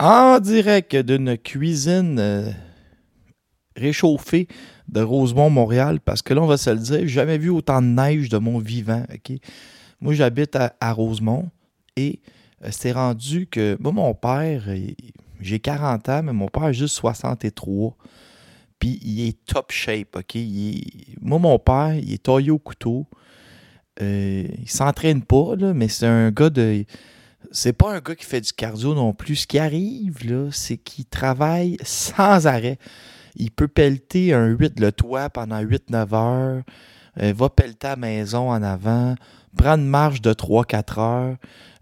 En direct d'une cuisine euh, réchauffée de Rosemont, Montréal, parce que là, on va se le dire, j'ai jamais vu autant de neige de mon vivant. Moi, j'habite à, Rosemont et euh, c'est rendu que moi, mon père, j'ai 40 ans, mais mon père a juste 63. Puis il est top shape, OK? moi, mon père, il est taillé au couteau. Euh, il s'entraîne pas, mais c'est un gars de c'est pas un gars qui fait du cardio non plus. Ce qui arrive, là, c'est qu'il travaille sans arrêt. Il peut pelleter un 8 le toit pendant 8-9 heures. Euh, va pelleter à la maison en avant. Prendre une marche de 3-4 heures.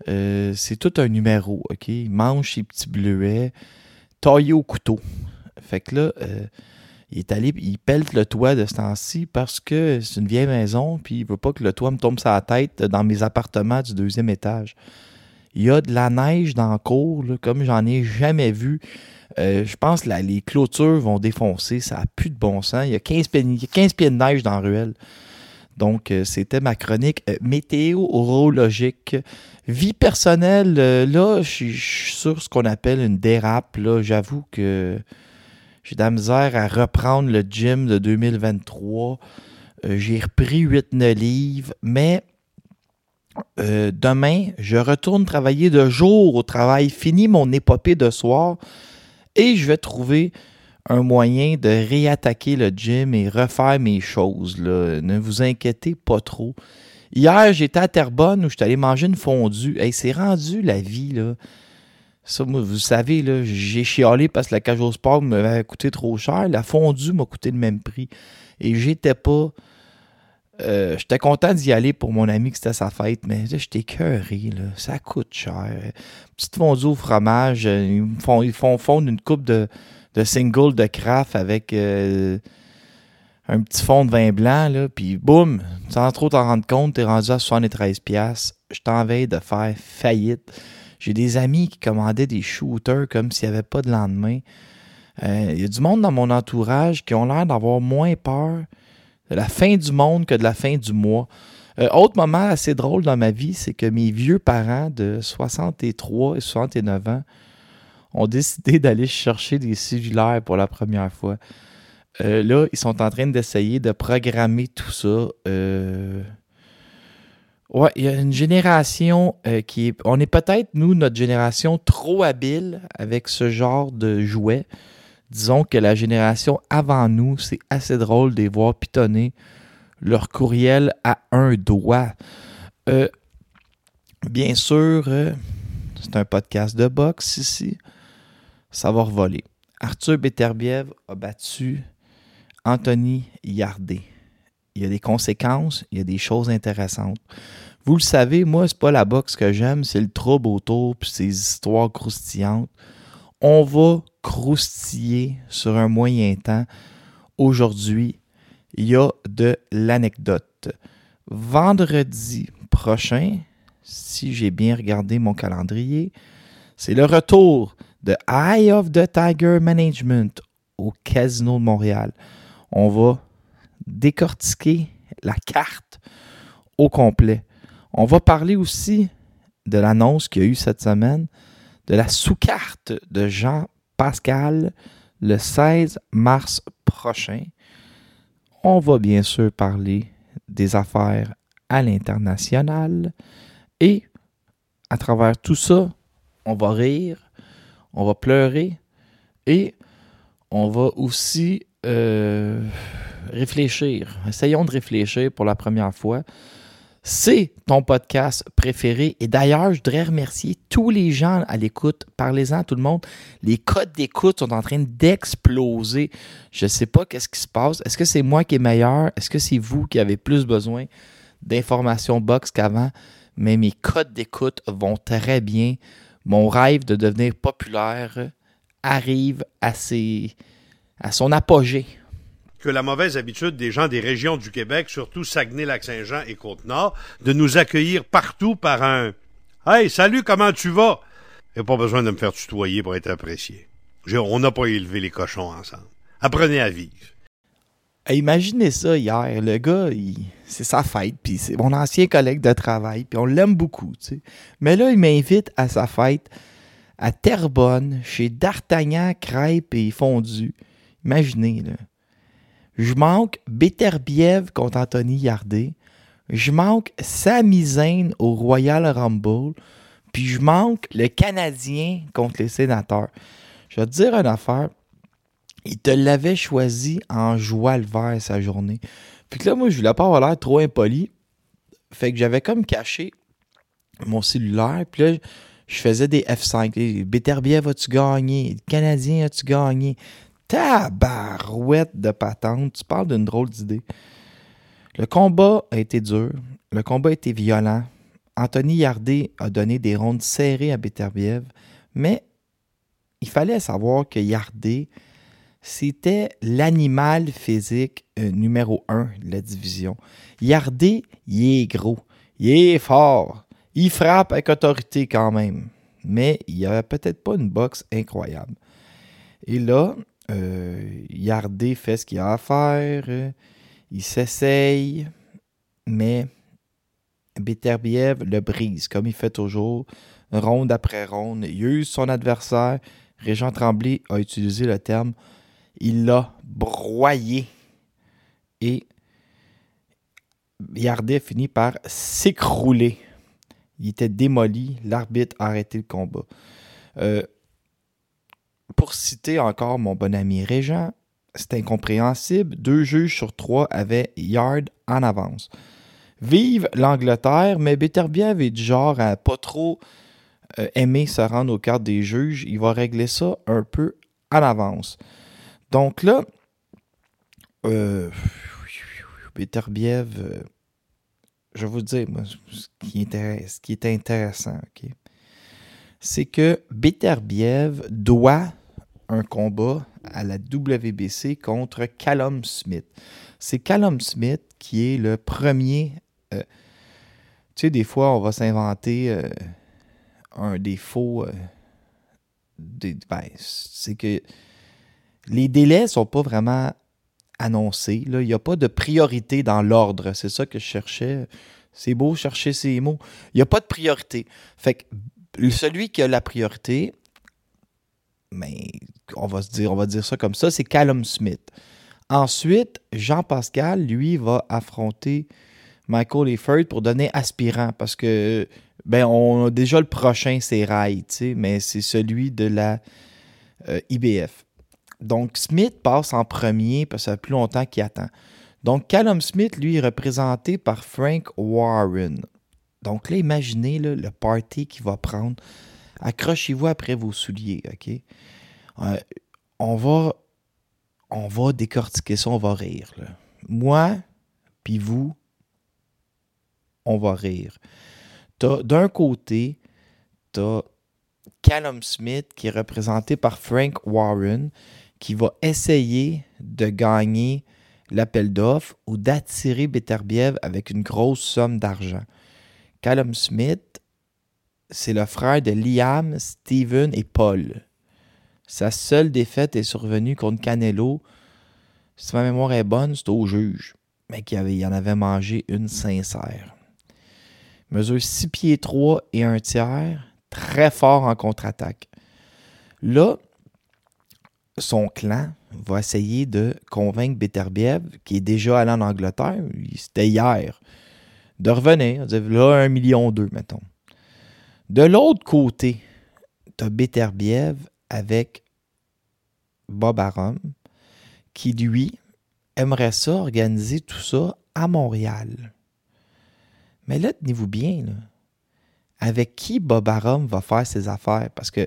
Euh, c'est tout un numéro, OK? Il mange ses petits bleuets. Taillé au couteau. Fait que là, euh, il est allé, il pelte le toit de ce temps-ci parce que c'est une vieille maison, puis il veut pas que le toit me tombe sur la tête dans mes appartements du deuxième étage. Il y a de la neige dans le cours, comme j'en ai jamais vu. Euh, je pense que les clôtures vont défoncer. Ça n'a plus de bon sens. Il y a 15 pieds, de neige dans la ruelle. Donc, euh, c'était ma chronique euh, météorologique. Vie personnelle, là, je suis sur ce qu'on appelle une dérape. J'avoue que j'ai de la misère à reprendre le gym de 2023. j'ai repris 8-9 livres, mais euh, demain, je retourne travailler de jour au travail, fini mon épopée de soir et je vais trouver un moyen de réattaquer le gym et refaire mes choses. Ne vous inquiétez pas trop. Hier, j'étais à Terrebonne où je suis allé manger une fondue. Hey, c'est rendu la vie, là. Vous savez, là, j'ai chialé parce que la cage au sport m'avait coûté trop cher. La fondue m'a coûté le même prix. Et j'étais pas euh, j'étais content d'y aller pour mon ami que c'était sa fête, mais là, j'étais cœuré, là. Ça coûte cher. Petite fondue au fromage, euh, ils font, ils font fondre une coupe de, de single de craft avec euh, un petit fond de vin blanc, puis boum, sans trop t'en rendre compte, t'es rendu à 73$. Je t'enveille de faire faillite. J'ai des amis qui commandaient des shooters comme s'il n'y avait pas de lendemain. Il y a du monde dans mon entourage qui ont l'air d'avoir moins peur la fin du monde que de la fin du mois. Euh, autre moment assez drôle dans ma vie, c'est que mes vieux parents de 63 et 69 ans ont décidé d'aller chercher des cellulaires pour la première fois. Euh, là, ils sont en train d'essayer de programmer tout ça. Euh, ouais, il y a une génération qui est. On est peut-être, nous, notre génération, trop habile avec ce genre de jouets disons que la génération avant nous, c'est assez drôle de les voir pitonner leur courriel à un doigt. Euh, bien sûr, euh, c'est un podcast de boxe ici. Ça va revoler. Arthur Beterbiev a battu Anthony Yardet. Il y a des conséquences, il y a des choses intéressantes. Vous le savez, moi, c'est pas la boxe que j'aime, c'est le trouble autour, puis ces histoires croustillantes. On va croustiller sur un moyen temps. Aujourd'hui, il y a de l'anecdote. Vendredi prochain, si j'ai bien regardé mon calendrier, c'est le retour de Eye of the Tiger Management au Casino de Montréal. On va décortiquer la carte au complet. On va parler aussi de l'annonce qu'il y a eu cette semaine de la sous-carte de Jean Pascal le 16 mars prochain. On va bien sûr parler des affaires à l'international et à travers tout ça, on va rire, on va pleurer et on va aussi euh, réfléchir. Essayons de réfléchir pour la première fois. C'est ton podcast préféré. Et d'ailleurs, je voudrais remercier tous les gens à l'écoute. Parlez-en à tout le monde. Les codes d'écoute sont en train d'exploser. Je ne sais pas qu'est-ce qui se passe. Est-ce que c'est moi qui est meilleur? Est-ce que c'est vous qui avez plus besoin d'informations box qu'avant? Mais mes codes d'écoute vont très bien. Mon rêve de devenir populaire arrive à, à son apogée que la mauvaise habitude des gens des régions du Québec, surtout Saguenay-Lac-Saint-Jean et Côte-Nord, de nous accueillir partout par un Hey, salut, comment tu vas? Et pas besoin de me faire tutoyer pour être apprécié. On n'a pas élevé les cochons ensemble. Apprenez à vivre. Imaginez ça hier. Le gars, c'est sa fête, puis c'est mon ancien collègue de travail, puis on l'aime beaucoup. Tu Mais là, il m'invite à sa fête à Terrebonne, chez D'Artagnan Crêpes et Fondue. Imaginez, là. Je manque Beterbiev contre Anthony Yardé. Je manque Samizane au Royal Rumble. Puis je manque le Canadien contre les sénateurs. Je vais te dire une affaire. Il te l'avait choisi en joie le vert sa journée. Puis que là, moi, je voulais pas avoir l'air trop impoli. Fait que j'avais comme caché mon cellulaire. Puis là, je faisais des F5. Beterbiev, as-tu gagné? Canadien, as-tu gagné? De patente. Tu parles d'une drôle d'idée. Le combat a été dur. Le combat a été violent. Anthony Yardé a donné des rondes serrées à Beterbiev, mais il fallait savoir que Yardé, c'était l'animal physique euh, numéro un de la division. Yardé, il est gros, il est fort, il frappe avec autorité quand même, mais il avait peut-être pas une boxe incroyable. Et là, euh, Yardé fait ce qu'il a à faire. Euh, il s'essaye. Mais Beterbiev le brise, comme il fait toujours, ronde après ronde. Il use son adversaire. Régent Tremblay a utilisé le terme. Il l'a broyé. Et Yardet finit par s'écrouler. Il était démoli. L'arbitre a arrêté le combat. Euh, pour citer encore mon bon ami Régent, c'est incompréhensible. Deux juges sur trois avaient Yard en avance. Vive l'Angleterre, mais Beterbiev est du genre à pas trop euh, aimer se rendre aux cartes des juges. Il va régler ça un peu en avance. Donc là, euh, euh, je vais vous dire, ce, qui est, ce qui est intéressant, c'est que Beterbiev doit un combat à la WBC contre Callum Smith. C'est Callum Smith qui est le premier. Euh, tu sais, des fois, on va s'inventer euh, un défaut. Euh, ben, c'est que les délais sont pas vraiment annoncés. Il n'y a pas de priorité dans l'ordre. C'est ça que je cherchais. C'est beau chercher ces mots. Il n'y a pas de priorité. Fait que celui qui a la priorité, mais on va se dire, on va dire ça comme ça, c'est Callum Smith. Ensuite, Jean-Pascal, lui, va affronter Michael Efford pour donner aspirant parce que ben on a déjà le prochain c'est Rai, mais c'est celui de la euh, IBF. Donc Smith passe en premier parce que ça fait plus longtemps qu'il attend. Donc Callum Smith, lui, est représenté par Frank Warren. Donc là, imaginez le party qu'il va prendre accrochez-vous après vos souliers, OK? Euh, on, va, on va décortiquer ça, on va rire. Moi, puis vous, on va rire. D'un côté, tu as Callum Smith qui est représenté par Frank Warren qui va essayer de gagner l'appel d'offres ou d'attirer Beterbiev avec une grosse somme d'argent. Callum Smith c'est le frère de Liam, Steven et Paul. Sa seule défaite est survenue contre Canelo. Si ma mémoire est bonne, c'est au juge, mais qu'il avait, il en avait mangé une sincère. Mesure 6 pieds 3 et un tiers, très fort en contre-attaque. Là, son clan va essayer de convaincre Beterbiev, qui est déjà allé en Angleterre, c'était hier, de revenir. Là, un million deux, mettons. De l'autre côté, tu as Beterbiev avec Bob Arum, qui lui aimerait ça organiser tout ça à Montréal. Mais là, tenez-vous bien, avec qui Bob Arum va faire ses affaires? Parce que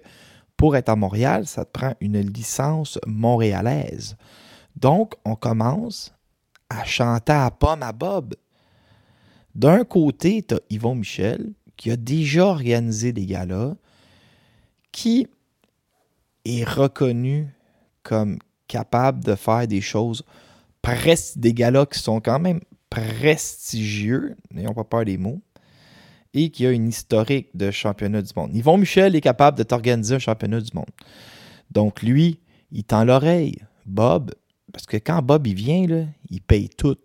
pour être à Montréal, ça te prend une licence montréalaise. Donc, on commence à chanter à pomme à Bob. D'un côté, tu as Yvon Michel, qui a déjà organisé des galas, qui est reconnu comme capable de faire des choses, des galas qui sont quand même prestigieux, n'ayons pas peur des mots, et qui a une historique de championnat du monde. Yvon Michel est capable de t'organiser un championnat du monde. Donc lui, il tend l'oreille. Bob, parce que quand Bob il vient, il paye tout.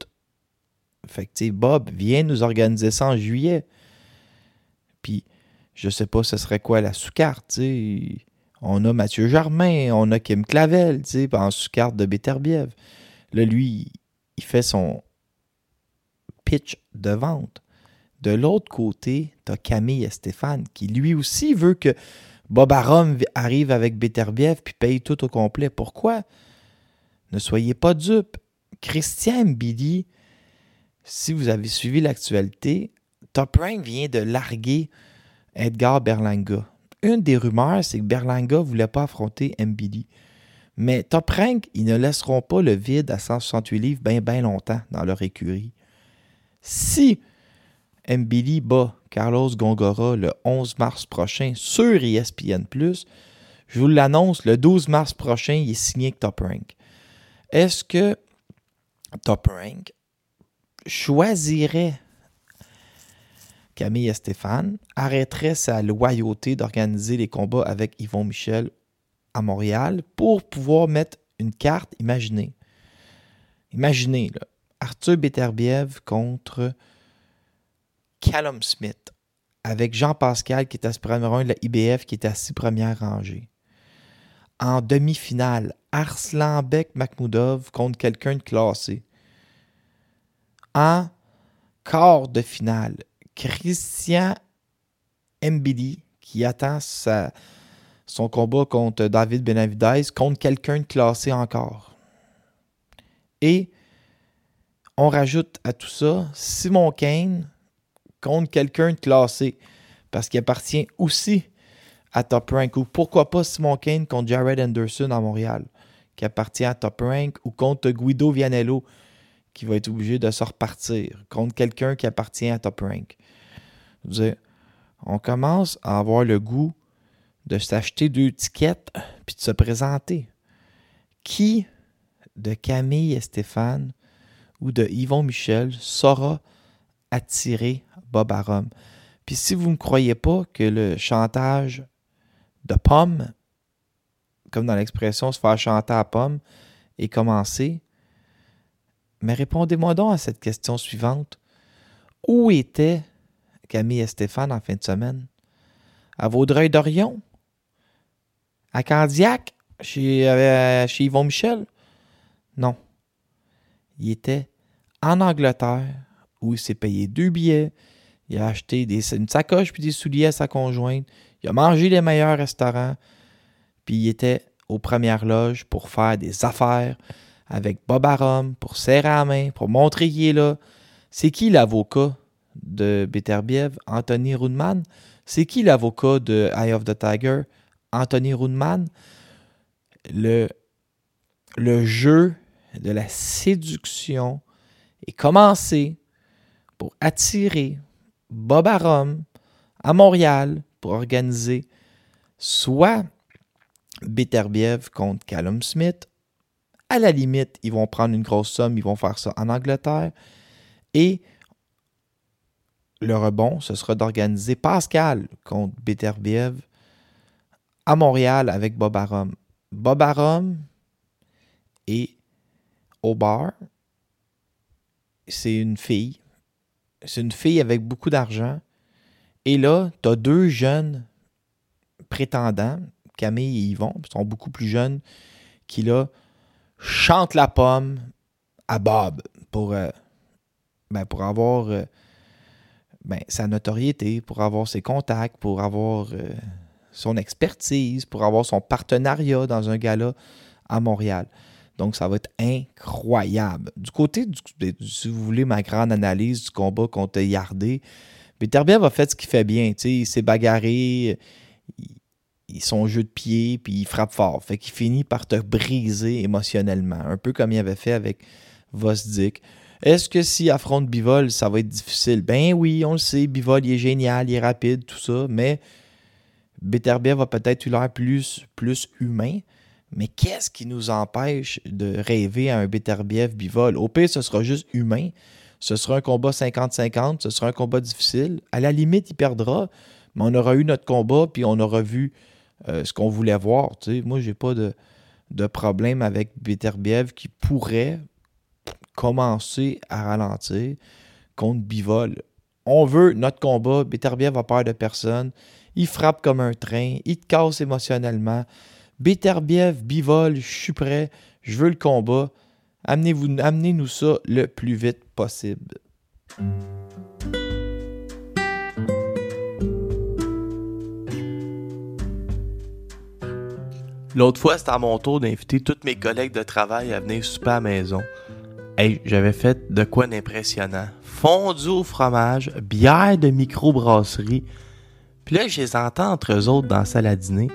Fait que, Bob vient nous organiser ça en juillet. Puis, je sais pas ce serait quoi la sous-carte, On a Mathieu Germain, on a Kim Clavel, tu en sous-carte de Beterbiev. Là, lui, il fait son pitch de vente. De l'autre côté, tu Camille et Stéphane qui lui aussi veut que Bob Arum arrive avec Beterbiev puis paye tout au complet. Pourquoi? Ne soyez pas dupes. Christian Mbidi, si vous avez suivi l'actualité, Top Rank vient de larguer Edgar Berlanga. Une des rumeurs, c'est que Berlanga ne voulait pas affronter Mbidi. Mais Top Rank, ils ne laisseront pas le vide à 168 livres bien, bien longtemps dans leur écurie. Si Mbili bat Carlos Gongora le 11 mars prochain sur ESPN+. Je vous l'annonce, le 12 mars prochain, il est signé avec Top Rank. Est-ce que Top Rank choisirait Camille et Stéphane, arrêterait sa loyauté d'organiser les combats avec Yvon Michel à Montréal pour pouvoir mettre une carte, imaginez. Imaginez, Arthur Beterbiev contre Callum Smith avec Jean Pascal qui est à ce premier rang de la IBF qui est à six premières rangées. En demi-finale, Arslanbek Makhmoudov contre quelqu'un de classé. En quart de finale, Christian Mbidi qui attend son combat contre David Benavidez contre quelqu'un de classé encore. Et on rajoute à tout ça Simon Kane contre quelqu'un de classé parce qu'il appartient aussi à Top Rank. Ou pourquoi pas Simon Kane contre Jared Anderson à Montréal, qui appartient à Top Rank, ou contre Guido Vianello, qui va être obligé de se repartir, contre quelqu'un qui appartient à Top Rank. On commence à avoir le goût de s'acheter deux tickets puis de se présenter. Qui de Camille et Stéphane ou de Yvon Michel saura attirer Bob Arum? Puis si vous ne croyez pas que le chantage de pomme, comme dans l'expression se faire chanter à pomme, est commencé, mais répondez-moi donc à cette question suivante. Où étaient Camille et Stéphane en fin de semaine? À Vaudreuil-Dorion? À Candiac? Chez, euh, chez Yvon Michel? Non. Il était en Angleterre où il s'est payé deux billets, il a acheté des, une sacoche puis des souliers à sa conjointe, il a mangé les meilleurs restaurants, puis il était aux premières loges pour faire des affaires avec Bob Arum, pour serrer la main, pour montrer qu'il est là. C'est qui l'avocat? De Beterbiev? Anthony Rudman. C'est qui l'avocat de Eye of the Tiger? Anthony Rudman. Le, jeu de la séduction est commencé pour attirer Bob Arum à Montréal pour organiser soit Beterbiev contre Callum Smith. À la limite, ils vont prendre une grosse somme, ils vont faire ça en Angleterre. Et le rebond, ce sera d'organiser Pascal contre Beterbiev à Montréal avec Bob Arum. Bob Arum et Obar, c'est une fille. C'est une fille avec beaucoup d'argent. Et là, tu as deux jeunes prétendants, Camille et Yvon, qui sont beaucoup plus jeunes, qui là chantent la pomme à Bob pour, euh, ben, avoir euh, ben, sa notoriété, pour avoir ses contacts, pour avoir euh, son expertise, pour avoir son partenariat dans un gala à Montréal. Donc, ça va être incroyable. Du côté, du, si vous voulez, ma grande analyse du combat contre Yardé, Beterbiev a fait ce qu'il fait bien. Il s'est bagarré, il, son jeu de pied, puis il frappe fort. Fait qu'il finit par te briser émotionnellement. Un peu comme il avait fait avec Vosdik. Est-ce que s'il affronte Bivol, ça va être difficile? Ben oui, on le sait, Bivol, est génial, il est rapide, tout ça, mais Beterbiev va peut-être l'air plus, plus humain. Mais qu'est-ce qui nous empêche de rêver à un Beterbiev Bivol? Au pire, ce sera juste humain. Ce sera un combat 50-50, ce sera un combat difficile. À la limite, il perdra, mais on aura eu notre combat, puis on aura vu euh, ce qu'on voulait voir. Moi, j'ai pas de, de problème avec Beterbiev qui pourrait commencer à ralentir contre Bivol. On veut notre combat. Beterbiev va peur de personne. Il frappe comme un train. Il te casse émotionnellement. Beterbiev, Bivol, je suis prêt. Je veux le combat. Amenez-nous ça le plus vite possible. L'autre fois, c'était à mon tour d'inviter tous mes collègues de travail à venir souper à la maison. J'avais fait de quoi d'impressionnant. Fondu au fromage, bière de microbrasserie. Puis là, je les entends entre eux autres dans la salle à dîner.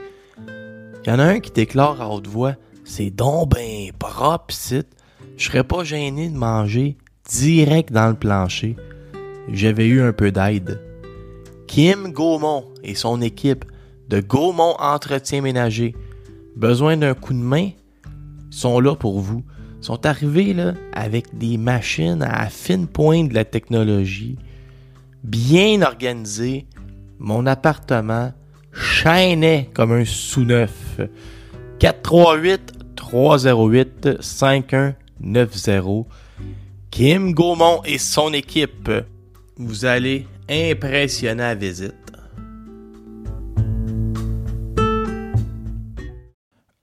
Il y en a un qui déclare à haute voix C'est donc ben propre, site. Je serais pas gêné de manger direct dans le plancher. J'avais eu un peu d'aide. Kim Gaumont et son équipe de Gaumont Entretien Ménager. Besoin d'un coup de main? Sont là pour vous sont arrivés là, avec des machines à fine pointe de la technologie, bien organisées. Mon appartement chaînait comme un sous-neuf. 438 308 5190. Kim Gaumont et son équipe. Vous allez impressionner à visite.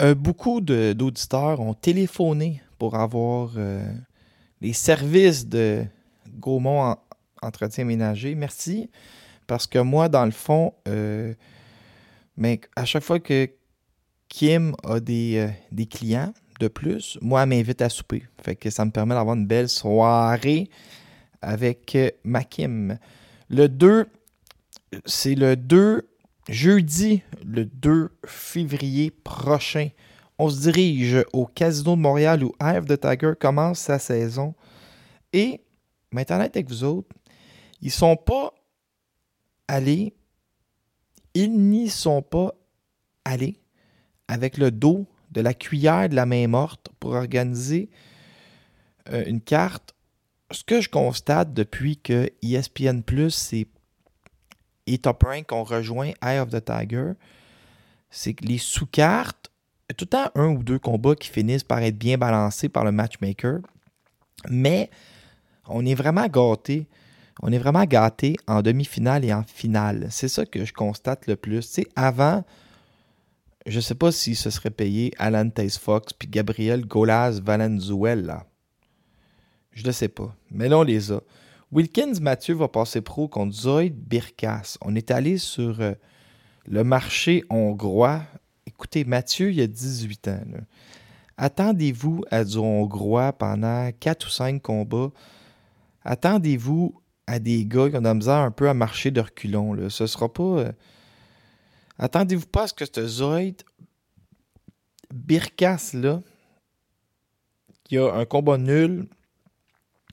Euh, beaucoup d'auditeurs ont téléphoné pour avoir euh, les services de Gaumont Entretien Ménager. Merci. Parce que moi, dans le fond, euh, mais à chaque fois que Kim a des, euh, des clients de plus, moi, elle m'invite à souper. Fait que ça me permet d'avoir une belle soirée avec ma Kim. Le 2, c'est le 2, jeudi, le 2 février prochain. On se dirige au Casino de Montréal où Eye the Tiger commence sa saison. Et, maintenant avec vous autres, ils sont pas allés, ils n'y sont pas allés avec le dos de la cuillère de la main morte pour organiser euh, une carte. Ce que je constate depuis que ESPN Plus et Top Rank ont rejoint Eye of the Tiger, c'est que les sous-cartes tout le temps un ou deux combats qui finissent par être bien balancés par le matchmaker. Mais on est vraiment gâté. On est vraiment gâté en demi-finale et en finale. C'est ça que je constate le plus. Tu avant, je ne sais pas si ce serait payé Alan Tace Fox puis Gabriel Golaz Valenzuela. Je ne sais pas. Mais là, on les a. Wilkins Mathieu va passer pro contre Zoid Birkas. On est allé sur euh, le marché hongrois Écoutez, Mathieu, il a 18 ans. Attendez-vous à du hongrois pendant 4 ou 5 combats. Attendez-vous à des gars qui ont de la misère un peu à marcher de reculons. Là. Ce sera pas. Euh, attendez-vous pas à ce que ce Zoid Birkas là, qui a un combat nul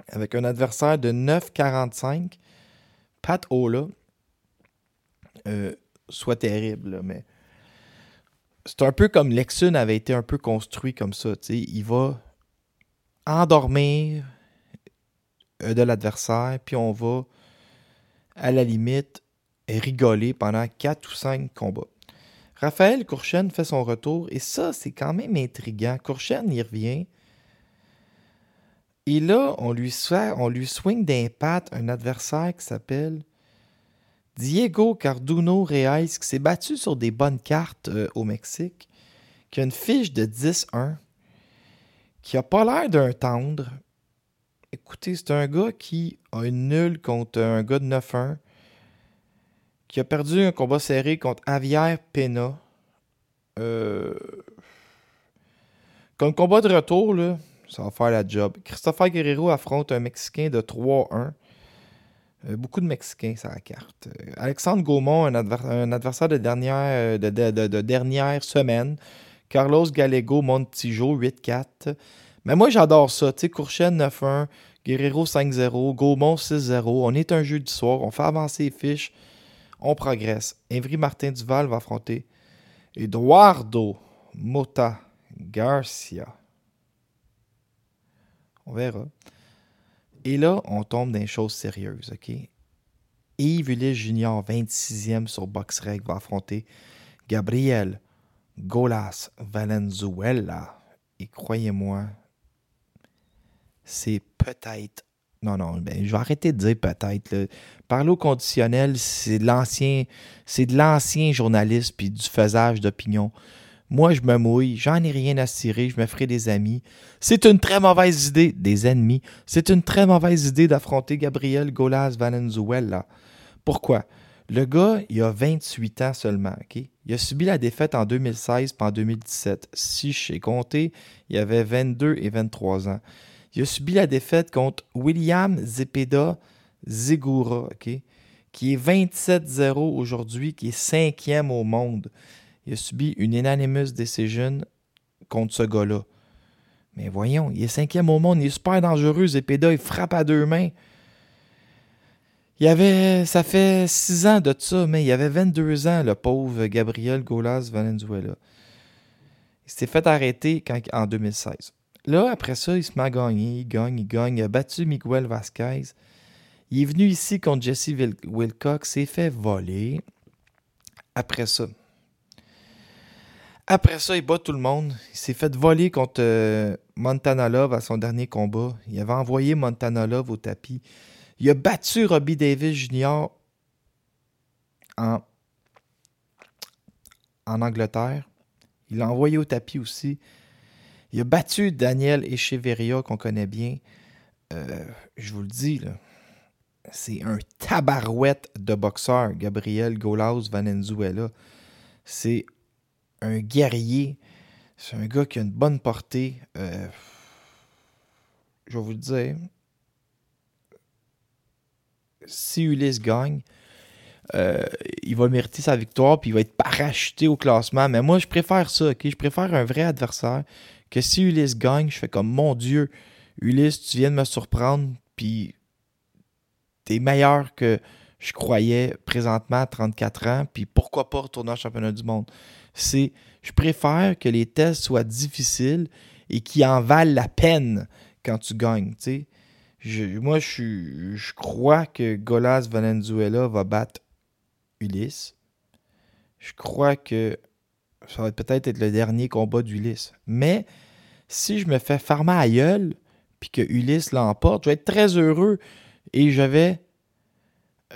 avec un adversaire de 9,45, Pat Ola, euh, soit terrible, mais c'est un peu comme Lexun avait été un peu construit comme ça. Il va endormir euh, de l'adversaire, puis on va, à la limite, rigoler pendant 4 ou 5 combats. Raphaël Courchen fait son retour et ça, c'est quand même intriguant. Courchen, il revient. Et là, on lui, on lui swing d'impact un adversaire qui s'appelle Diego Carduno Reis, qui s'est battu sur des bonnes cartes euh, au Mexique, qui a une fiche de 10-1, qui a pas l'air d'un tendre. Écoutez, c'est un gars qui a une nulle contre un gars de 9-1, qui a perdu un combat serré contre Javier Pena. Euh... Comme combat de retour, là, ça va faire la job. Christopher Guerrero affronte un Mexicain de 3-1. Euh, beaucoup de Mexicains sur la carte. Euh, Alexandre Gaumont, un, adversaire de dernière, euh, de, dernière semaine. Carlos Gallego Montijo 8-4. Mais moi, j'adore ça. Tu sais, Courchen 9-1, Guerrero 5-0, Gaumont 6-0. On est un jeu du soir, on fait avancer les fiches, on progresse. Evry Martin Duval va affronter Eduardo Mota Garcia. On verra. Et là, on tombe dans des choses sérieuses, OK? Yves Ulysse Junior, 26e sur BoxRec, va affronter Gabriel Golas Valenzuela. Et croyez-moi, c'est peut-être. Non, non, ben, je vais arrêter de dire peut-être. Parler au conditionnel, c'est de l'ancien. Journaliste puis du faisage d'opinion. Moi, je me mouille, j'en ai rien à cirer, je me ferai des amis. C'est une très mauvaise idée, des ennemis. C'est une très mauvaise idée d'affronter Gabriel Golas Valenzuela. Pourquoi? Le gars, il a 28 ans seulement, OK? Il a subi la défaite en 2016 puis en 2017. Si je sais compter, il avait 22 et 23 ans. Il a subi la défaite contre William Zepeda Zegura, OK? Qui est 27-0 aujourd'hui, qui est cinquième au monde il a subi une unanimous decision contre ce gars-là. Mais voyons, il est cinquième au monde, il est super dangereux, Zepeda, il frappe à deux mains. Il avait, ça fait six ans de ça, mais il avait 22 ans, le pauvre Gabriel Golas Valenzuela. Il s'est fait arrêter en 2016. Là, après ça, il se met à il gagne, il gagne. Il a battu Miguel Vasquez. Il est venu ici contre Jesse Wilcox, s'est fait voler. Après ça, après ça, il bat tout le monde. Il s'est fait voler contre euh, Montana Love à son dernier combat. Il avait envoyé Montana Love au tapis. Il a battu Robbie Davis Jr. en, en Angleterre. Il l'a envoyé au tapis aussi. Il a battu Daniel Echeverria, qu'on connaît bien. Euh, je vous le dis, c'est un tabarouette de boxeur, Gabriel Golaus Valenzuela. C'est un guerrier. C'est un gars qui a une bonne portée. Euh, je vais vous le dire. Si Ulysse gagne, euh, il va mériter sa victoire puis il va être parachuté au classement. Mais moi, je préfère ça. Je préfère un vrai adversaire que si Ulysse gagne, je fais comme mon Dieu, Ulysse, tu viens de me surprendre puis t'es meilleur que je croyais présentement à 34 ans. Puis pourquoi pas retourner au championnat du monde? C'est je préfère que les tests soient difficiles et qu'ils en valent la peine quand tu gagnes. Je, moi, je, je crois que Golas Valenzuela va battre Ulysse. Je crois que ça va peut-être être le dernier combat d'Ulysse. Mais si je me fais farmer à gueule, puis que Ulysse l'emporte, je vais être très heureux et je vais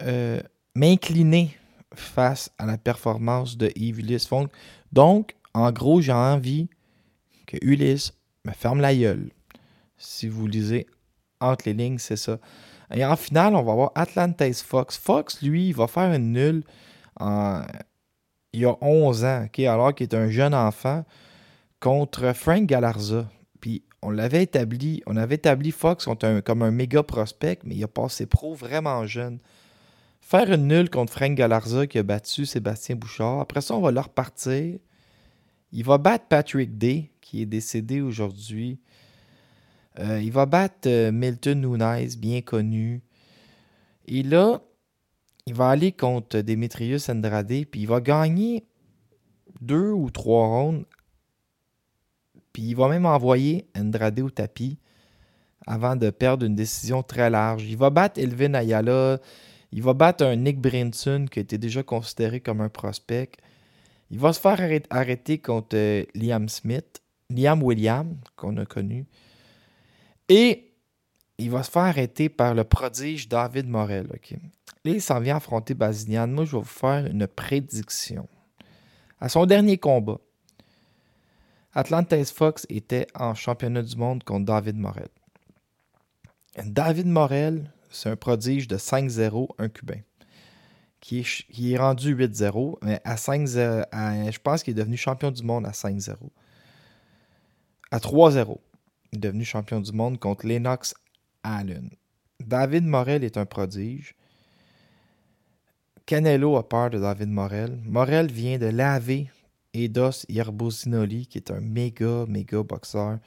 euh, m'incliner face à la performance de Yves Ulysse Donc, en gros, j'ai envie que Ulysse me ferme la gueule. Si vous lisez entre les lignes, c'est ça. Et en finale, on va avoir Atlantis Fox. Fox, lui, il va faire une nulle il y a 11 ans, alors qu'il est un jeune enfant, contre Frank Galarza. Puis on l'avait établi, on avait établi Fox comme un méga prospect, mais il a passé pro vraiment jeune faire une nulle contre Frank Galarza qui a battu Sébastien Bouchard. Après ça, on va leur repartir. Il va battre Patrick Day, qui est décédé aujourd'hui. Euh, il va battre euh, Milton Nunez, bien connu. Et là, il va aller contre Demetrius Andrade, puis il va gagner deux ou trois rounds. Puis il va même envoyer Andrade au tapis avant de perdre une décision très large. Il va battre Elvin Ayala. Il va battre un Nick Brinson qui était déjà considéré comme un prospect. Il va se faire arrêter contre euh, Liam Smith, Liam William, qu'on a connu. Et il va se faire arrêter par le prodige David Morel. Là, il s'en vient affronter Bazinian. Moi, je vais vous faire une prédiction. À son dernier combat, Atlantis Fox était en championnat du monde contre David Morel. David Morel, c'est un prodige de 5-0, un Cubain, qui est, rendu 8-0, mais à 5 je pense qu'il est devenu champion du monde à 5-0. À 3-0, il est devenu champion du monde contre Lennox Allen. David Morel est un prodige. Canelo a peur de David Morel. Morel vient de laver Edos Yerbosinoli, qui est un méga, méga boxeur.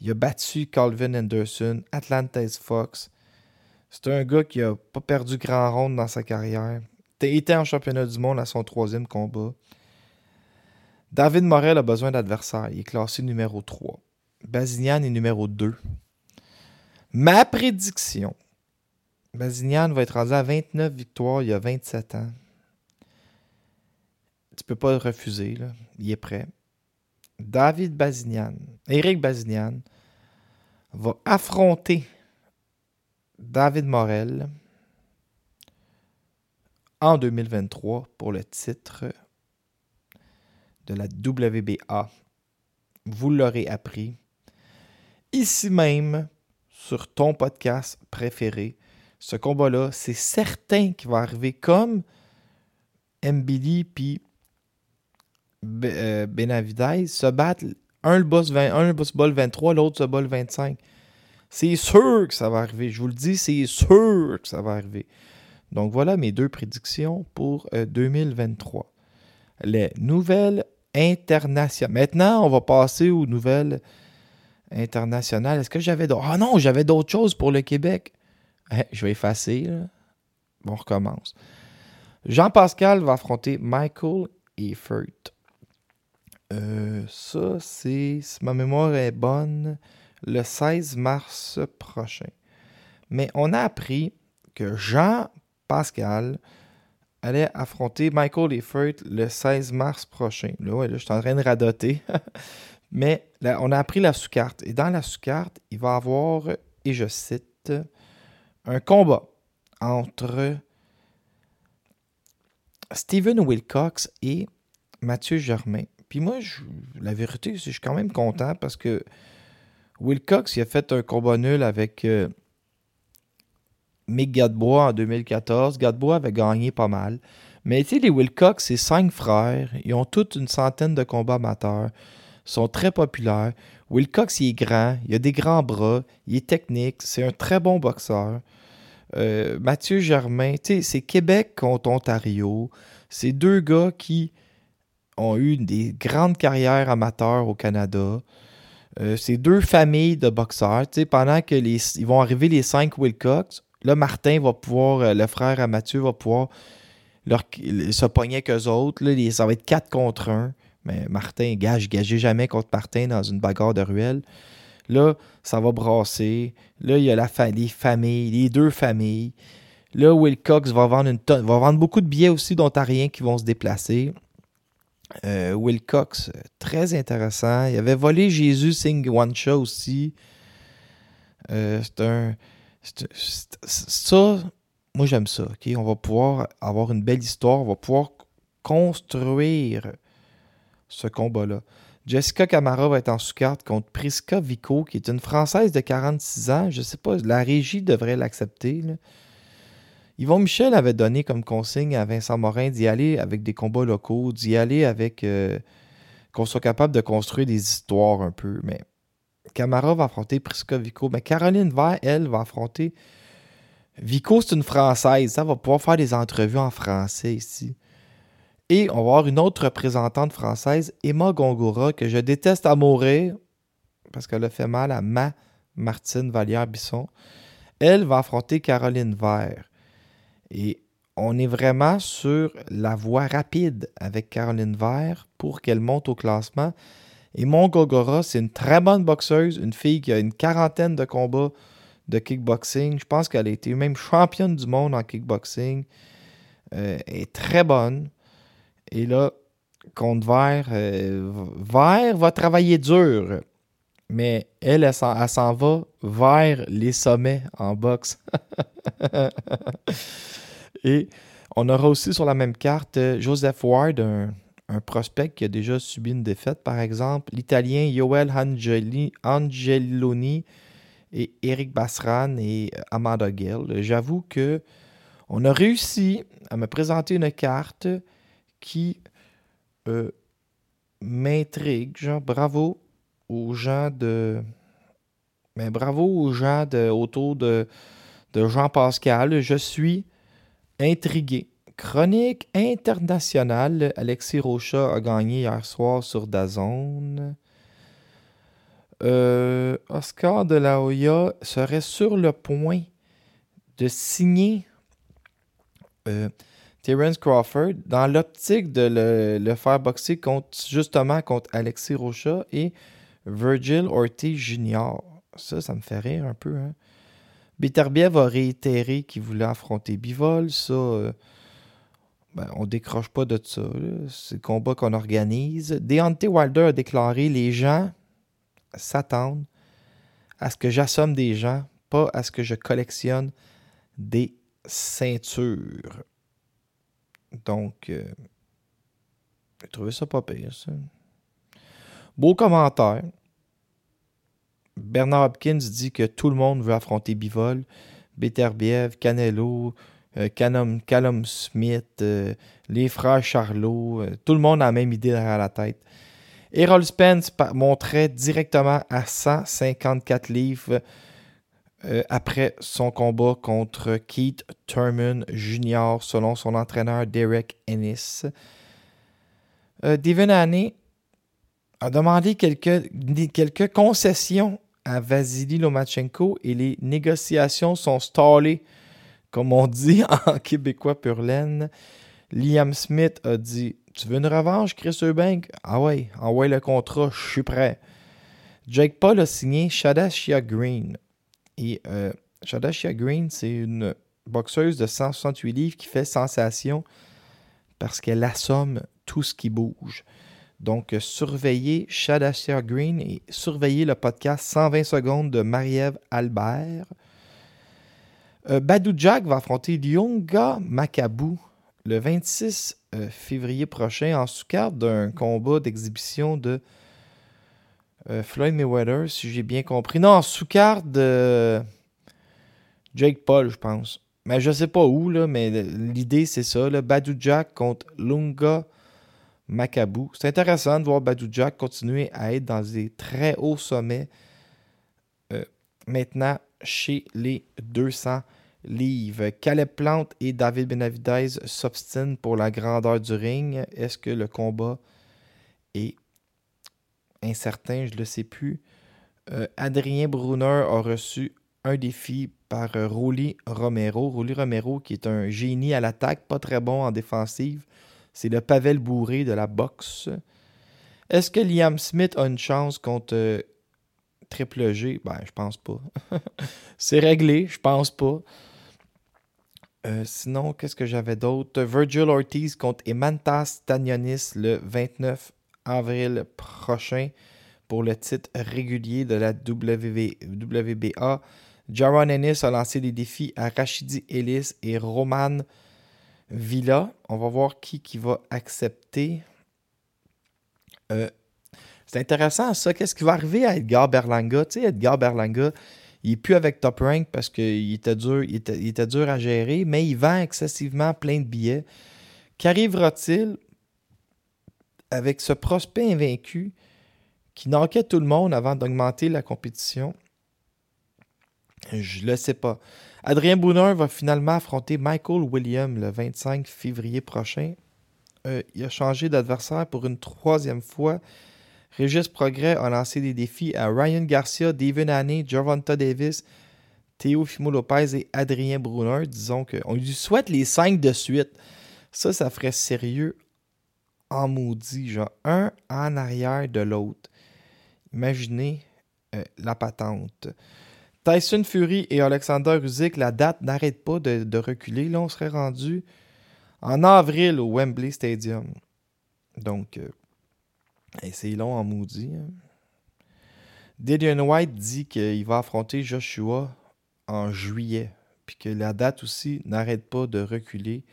Il a battu Calvin Anderson, Atlantis Fox. C'est un gars qui a pas perdu grand ronde dans sa carrière. Il était en championnat du monde à son troisième combat. David Morel a besoin d'adversaires. Il est classé numéro 3. Bazinian est numéro 2. Ma prédiction. Bazinian va être rendu à 29 victoires il y a 27 ans. Tu peux pas le refuser. Il est prêt. David Bazinian, Eric Bazinian, va affronter David Morel en 2023 pour le titre de la WBA. Vous l'aurez appris ici même sur ton podcast préféré. Ce combat-là, c'est certain qu'il va arriver comme Mbili puis euh, Benavidez se battent. Un le boss, 20, un le boss ball 23, l'autre se bat 25. C'est sûr que ça va arriver. Je vous le dis, c'est sûr que ça va arriver. Donc voilà mes deux prédictions pour 2023. Euh, Les nouvelles internationales. Maintenant, on va passer aux nouvelles internationales. Est-ce que j'avais d'autres... Ah non, j'avais d'autres choses pour le Québec. Eh, je vais effacer. on recommence. Jean-Pascal va affronter Michael Efert. Euh, ça, c'est, si ma mémoire est bonne, le 16 mars prochain. Mais on a appris que Jean Pascal allait affronter Michael Effort le 16 mars prochain. Là, je suis en train de radoter. Mais on a appris la sous-carte. Et dans la sous-carte, il va y avoir, et je cite, un combat entre Steven Wilcox et Mathieu Germain. Puis moi, la vérité, je suis quand même content parce que Wilcox il a fait un combat nul avec euh, Mick Gadebois en 2014. Gadebois avait gagné pas mal. Mais tu sais, les Wilcox, c'est cinq frères. Ils ont toute une centaine de combats amateurs. Ils sont très populaires. Wilcox, il est grand. Il a des grands bras. Il est technique. C'est un très bon boxeur. Euh, Mathieu Germain, tu sais, c'est Québec contre Ontario. C'est deux gars qui ont eu des grandes carrières amateurs au Canada. Euh, c'est deux familles de boxeurs. pendant que les, vont arriver les cinq Wilcox, là, Martin va pouvoir, euh, le frère à Mathieu va pouvoir leur, se pogner avec eux autres. Là, ça va être 4 contre 1. Mais Martin, gage, gagez jamais contre Martin dans une bagarre de ruelle. Là, ça va brasser. Là, il y a la les familles, les deux familles. Là, Wilcox va vendre une tonne, va vendre beaucoup de billets aussi d'Ontariens qui vont se déplacer. Euh, Wilcox, très intéressant. Il avait volé Jésus Sing One aussi. Euh, c'est un. ça, moi j'aime ça. On va pouvoir avoir une belle histoire. On va pouvoir construire ce combat-là. Jessica Camara va être en sous-carte contre Prisca Vico, qui est une Française de 46 ans. Je ne sais pas, la régie devrait l'accepter. Yvon Michel avait donné comme consigne à Vincent Morin d'y aller avec des combats locaux, d'y aller avec. Euh, qu'on soit capable de construire des histoires un peu. Mais Camara va affronter Prisca Vico. Mais Caroline Vert, elle, va affronter. Vico, c'est une Française. Ça va pouvoir faire des entrevues en français ici. Et on va avoir une autre représentante française, Emma Gongora, que je déteste à mourir parce qu'elle a fait mal à ma Martine Vallière-Bisson. Elle va affronter Caroline Vert. Et on est vraiment sur la voie rapide avec Caroline Vert pour qu'elle monte au classement. Et Mon Gogora, c'est une très bonne boxeuse, une fille qui a une quarantaine de combats de kickboxing. Je pense qu'elle a été même championne du monde en kickboxing. Euh, elle est très bonne. Et là, contre Vert. Euh, Vert va travailler dur, mais elle, elle, s'en va vers les sommets en boxe. Et on aura aussi sur la même carte euh, Joseph Ward, un, prospect qui a déjà subi une défaite, par exemple. L'Italien Yoel Angeloni et Eric Basran et euh, Amanda Gill. J'avoue que on a réussi à me présenter une carte qui euh, m'intrigue. Bravo aux gens de. Mais bravo aux gens de, autour de, de Jean Pascal. Je suis intrigué. Chronique internationale. Alexis Rocha a gagné hier soir sur Dazone. Euh, Oscar de la Hoya serait sur le point de signer euh, Terence Crawford dans l'optique de le, faire boxer contre, justement contre Alexis Rocha et Virgil Ortiz Jr. Ça, ça me fait rire un peu. Hein? Beterbiev a réitéré qu'il voulait affronter Bivol. Ça, euh, ben, on décroche pas de ça. C'est le combat qu'on organise. Deontay Wilder a déclaré les gens s'attendent à ce que j'assomme des gens, pas à ce que je collectionne des ceintures. Donc, euh, j'ai trouvé ça pas pire, ça. Beau commentaire. Bernard Hopkins dit que tout le monde veut affronter Bivol, Beterbiev, Canelo, euh, Callum, Smith, euh, les frères Charlot, euh, tout le monde a la même idée derrière la tête. Errol Spence montrait directement à 154 livres après son combat contre Keith Thurman Jr., selon son entraîneur Derek Ennis. Devin Haney a demandé quelques, quelques concessions à Vasily Lomachenko et les négociations sont stallées, comme on dit en québécois pur laine. Liam Smith a dit Tu veux une revanche, Chris Eubank Ah ouais, envoie le contrat, je suis prêt. Jake Paul a signé Shadashia Green. Et euh, Shadashia Green, c'est une boxeuse de 168 livres qui fait sensation parce qu'elle assomme tout ce qui bouge. Donc, surveillez Shadashia Green et surveillez le podcast 120 secondes de Marie-Ève Albert. Euh, Badou Jack va affronter Lyonga Makabu le 26 euh, février prochain en sous-carte d'un combat d'exhibition de euh, Floyd Mayweather, si j'ai bien compris. Non, en sous-carte de Jake Paul, je pense. Mais je sais pas où, là, mais l'idée c'est ça. Badou Jack contre Lunga Macabou. C'est intéressant de voir Badou Jack continuer à être dans des très hauts sommets euh, maintenant chez les 200 livres. Caleb Plante et David Benavidez s'obstinent pour la grandeur du ring. Est-ce que le combat est incertain? Je ne le sais plus. Euh, Adrien Brunner a reçu un défi par euh, Romero. Rolly Romero qui est un génie à l'attaque, pas très bon en défensive. C'est le Pavel Bourré de la boxe. Est-ce que Liam Smith a une chance contre euh, Triple G? Ben, je pense pas. C'est réglé, je pense pas. Euh, sinon, qu'est-ce que j'avais d'autre? Virgil Ortiz contre Emantas Tanionis le 29 avril prochain pour le titre régulier de la WBA. Jaron Ennis a lancé des défis à Rachidi Ellis et Roman Villa. On va voir qui, qui va accepter. Euh, c'est intéressant ça. Qu'est-ce qui va arriver à Edgar Berlanga? Tu sais, Edgar Berlanga, il n'est plus avec Top Rank parce qu'il était dur, il était, dur à gérer, mais il vend excessivement plein de billets. Qu'arrivera-t-il avec ce prospect invaincu qui n'enquête tout le monde avant d'augmenter la compétition? Je le sais pas. Adrien Brunner va finalement affronter Michael Williams le 25 février prochain. Euh, il a changé d'adversaire pour une troisième fois. Régis Progrès a lancé des défis à Ryan Garcia, David Haney, Gervonta Davis, Théo Fimo Lopez et Adrien Brunner. Disons qu'on lui souhaite les cinq de suite. Ça, ça ferait sérieux en maudit, genre un en arrière de l'autre. Imaginez euh, la patente. Tyson Fury et Alexander Usyk, la date n'arrête pas de, reculer. Là, on serait rendu en avril au Wembley Stadium. Donc, euh, c'est long en maudit. Hein. Dillian White dit qu'il va affronter Joshua en juillet. Puis que la date aussi n'arrête pas de reculer.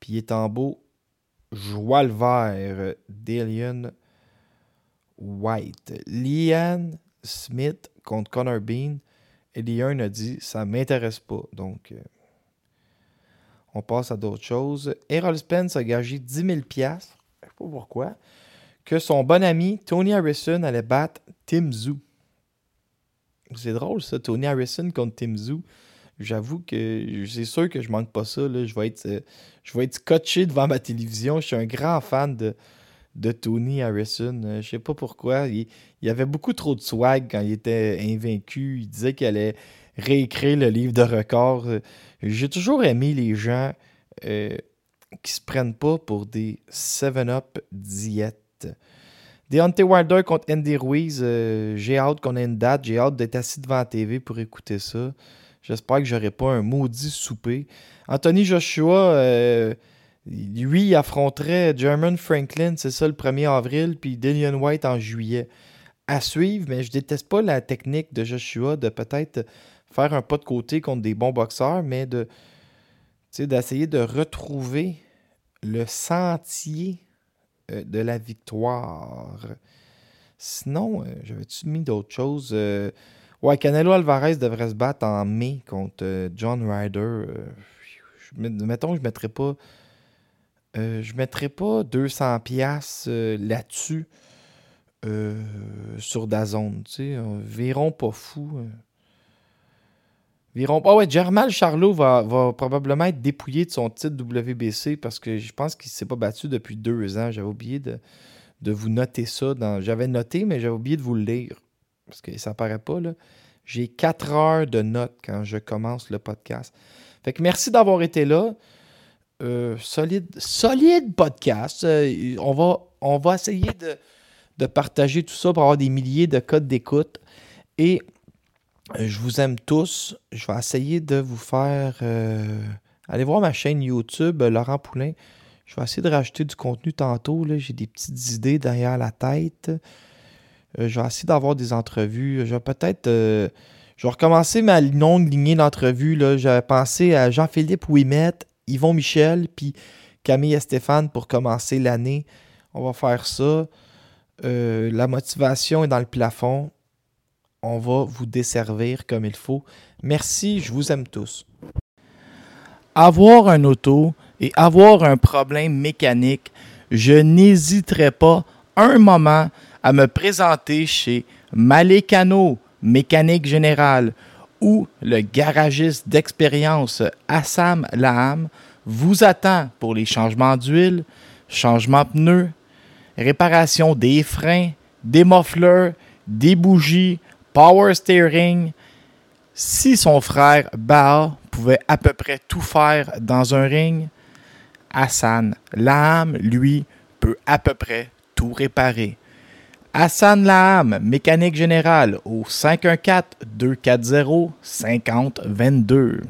Puis il est en beau joie le vert. Dillian White. Lian Smith contre Connor Bean. Et Lian a dit Ça m'intéresse pas. Donc, euh, on passe à d'autres choses. Errol Spence a gagé 10 000 Je sais pas pourquoi. Que son bon ami Tony Harrison allait battre Tim Zoo. C'est drôle ça, Tony Harrison contre Tim Zoo. J'avoue que c'est sûr que je manque pas ça. Je, vais être, euh, je vais être scotché devant ma télévision. Je suis un grand fan de, de Tony Harrison. Euh, je sais pas pourquoi. Il, avait beaucoup trop de swag quand il était invaincu. Il disait qu'il allait réécrire le livre de records. Euh, j'ai toujours aimé les gens euh, qui se prennent pas pour des 7-up diètes. Deontay Wilder contre Andy Ruiz. j'ai hâte qu'on ait une date. J'ai hâte d'être assis devant la TV pour écouter ça. J'espère que j'aurai pas un maudit souper. Anthony Joshua lui, affronterait German Franklin, c'est ça, le 1er avril, puis Dillian White en juillet. À suivre, mais je déteste pas la technique de Joshua de peut-être faire un pas de côté contre des bons boxeurs, mais de d'essayer de retrouver le sentier euh, de la victoire. Sinon, euh, j'avais-tu mis d'autres choses? Euh, ouais, Canelo Alvarez devrait se battre en mai contre John Ryder. mettons que je ne mettrais pas euh, je ne mettrai pas 200 pièces euh, là-dessus euh, sur Dazone. Tu sais, verront pas fou. Ah ouais, Germal Charlot va, probablement être dépouillé de son titre WBC parce que je pense qu'il ne s'est pas battu depuis deux ans. J'avais oublié de, de, vous noter ça. J'avais noté, mais j'avais oublié de vous le lire. Parce que ça paraît pas, là. J'ai quatre heures de notes quand je commence le podcast. Fait que merci d'avoir été là. Euh, solide, solide podcast. Euh, on, va, essayer de, partager tout ça pour avoir des milliers de codes d'écoute. Et euh, je vous aime tous. Je vais essayer de vous faire. allez voir ma chaîne YouTube, Laurent Poulain. Je vais essayer de rajouter du contenu tantôt. J'ai des petites idées derrière la tête. je vais essayer d'avoir des entrevues. Je vais peut-être. je vais recommencer ma longue lignée d'entrevues. J'avais pensé à Jean-Philippe Ouimet Yvon Michel, puis Camille et Stéphane pour commencer l'année. On va faire ça. Euh, la motivation est dans le plafond. On va vous desservir comme il faut. Merci, je vous aime tous. Avoir un auto et avoir un problème mécanique, je n'hésiterai pas un moment à me présenter chez Malécano Mécanique Générale où le garagiste d'expérience Assam Laham vous attend pour les changements d'huile, changements de pneus, réparation des freins, des mufflers, des bougies, power steering. Si son frère Baal pouvait à peu près tout faire dans un ring, Hassan Laham, lui, peut à peu près tout réparer. Hassan Laham, mécanique générale, au 514-240-5022.